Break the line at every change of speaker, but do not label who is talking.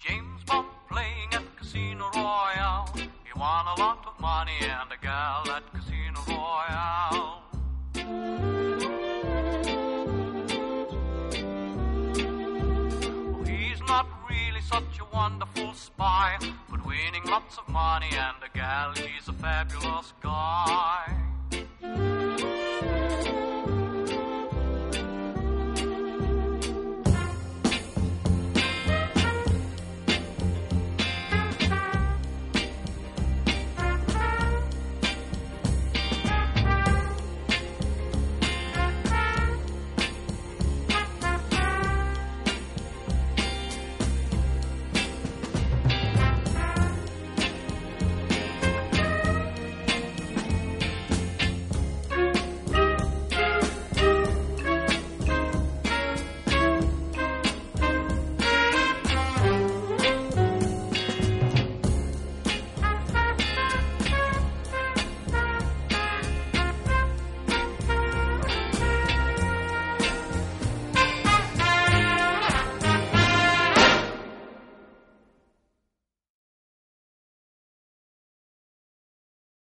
James Bond playing at Casino Royale. He won a lot of money and a gal at Casino Royale. Oh, he's not really such a wonderful spy, but winning lots of money and a gal, he's a fabulous guy.